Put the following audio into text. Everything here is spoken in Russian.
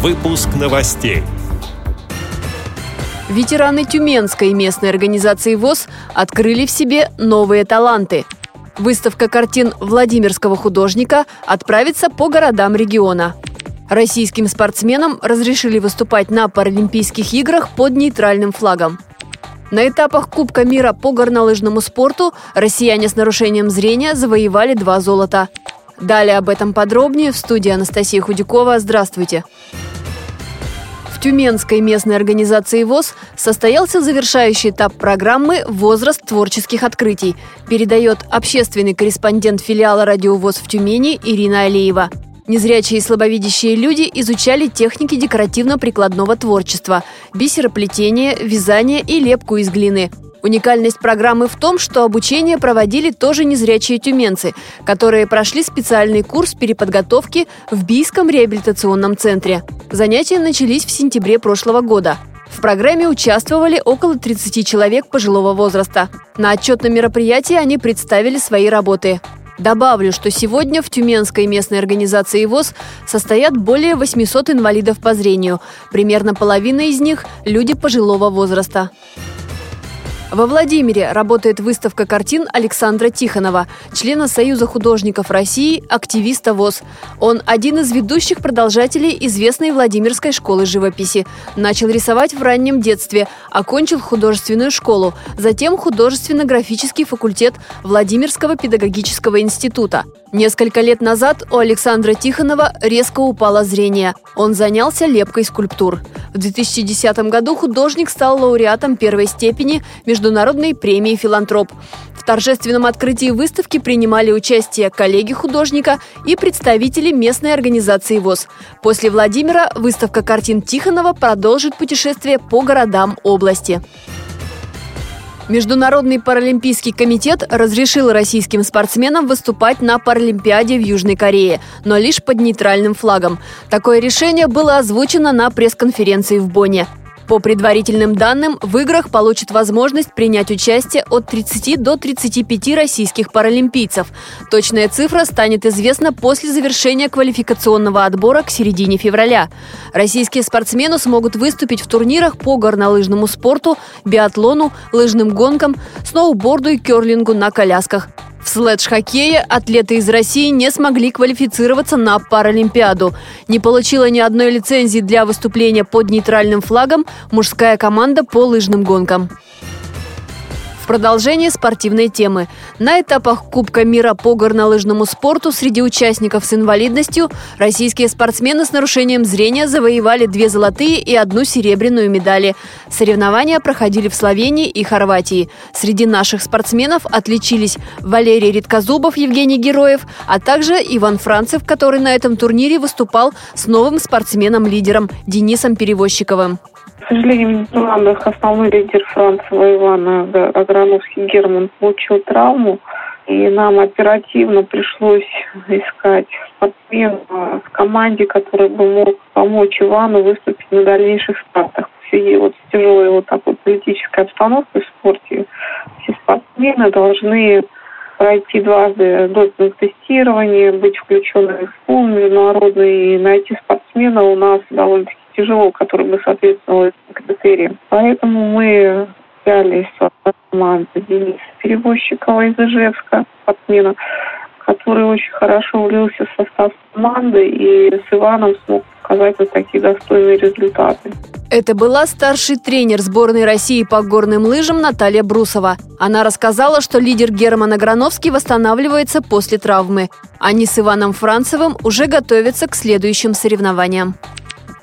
Выпуск новостей. Ветераны Тюменской местной организации ВОЗ открыли в себе новые таланты. Выставка картин Владимирского художника отправится по городам региона. Российским спортсменам разрешили выступать на Паралимпийских играх под нейтральным флагом. На этапах Кубка мира по горнолыжному спорту россияне с нарушением зрения завоевали два золота. Далее об этом подробнее в студии Анастасия Худякова. Здравствуйте. В Тюменской местной организации ВОЗ состоялся завершающий этап программы «Возраст творческих открытий», передает общественный корреспондент филиала «Радио ВОЗ» в Тюмени Ирина Алиева. Незрячие и слабовидящие люди изучали техники декоративно-прикладного творчества – бисероплетение, вязание и лепку из глины – Уникальность программы в том, что обучение проводили тоже незрячие тюменцы, которые прошли специальный курс переподготовки в Бийском реабилитационном центре. Занятия начались в сентябре прошлого года. В программе участвовали около 30 человек пожилого возраста. На отчетном мероприятии они представили свои работы. Добавлю, что сегодня в Тюменской местной организации ВОЗ состоят более 800 инвалидов по зрению. Примерно половина из них – люди пожилого возраста. Во Владимире работает выставка картин Александра Тихонова, члена Союза художников России, активиста ВОЗ. Он один из ведущих продолжателей известной Владимирской школы живописи. Начал рисовать в раннем детстве, окончил художественную школу, затем художественно-графический факультет Владимирского педагогического института. Несколько лет назад у Александра Тихонова резко упало зрение. Он занялся лепкой скульптур. В 2010 году художник стал лауреатом первой степени Международной премии «Филантроп». В торжественном открытии выставки принимали участие коллеги художника и представители местной организации ВОЗ. После Владимира выставка картин Тихонова продолжит путешествие по городам области. Международный паралимпийский комитет разрешил российским спортсменам выступать на Паралимпиаде в Южной Корее, но лишь под нейтральным флагом. Такое решение было озвучено на пресс-конференции в Бонне. По предварительным данным, в играх получат возможность принять участие от 30 до 35 российских паралимпийцев. Точная цифра станет известна после завершения квалификационного отбора к середине февраля. Российские спортсмены смогут выступить в турнирах по горнолыжному спорту, биатлону, лыжным гонкам, сноуборду и керлингу на колясках. В следж-хоккее атлеты из России не смогли квалифицироваться на Паралимпиаду. Не получила ни одной лицензии для выступления под нейтральным флагом мужская команда по лыжным гонкам продолжение спортивной темы. На этапах Кубка мира по горнолыжному спорту среди участников с инвалидностью российские спортсмены с нарушением зрения завоевали две золотые и одну серебряную медали. Соревнования проходили в Словении и Хорватии. Среди наших спортсменов отличились Валерий Редкозубов, Евгений Героев, а также Иван Францев, который на этом турнире выступал с новым спортсменом-лидером Денисом Перевозчиковым. Сожалению, в Нидерландах основной лидер Францева Ивана Аграновский Герман получил травму, и нам оперативно пришлось искать спортсмена в команде, который бы мог помочь Ивану выступить на дальнейших стартах. Все вот тяжелой вот такой политической обстановкой в спорте все спортсмены должны пройти дважды допинг-тестирование, быть включенными в пул международный и найти спортсмена у нас довольно-таки тяжело, который бы соответствовал этим критериям. Поэтому мы взяли из команды Дениса Перевозчикова из Ижевска, спортсмена, который очень хорошо влился в состав команды и с Иваном смог показать вот такие достойные результаты. Это была старший тренер сборной России по горным лыжам Наталья Брусова. Она рассказала, что лидер Герман Аграновский восстанавливается после травмы. Они с Иваном Францевым уже готовятся к следующим соревнованиям.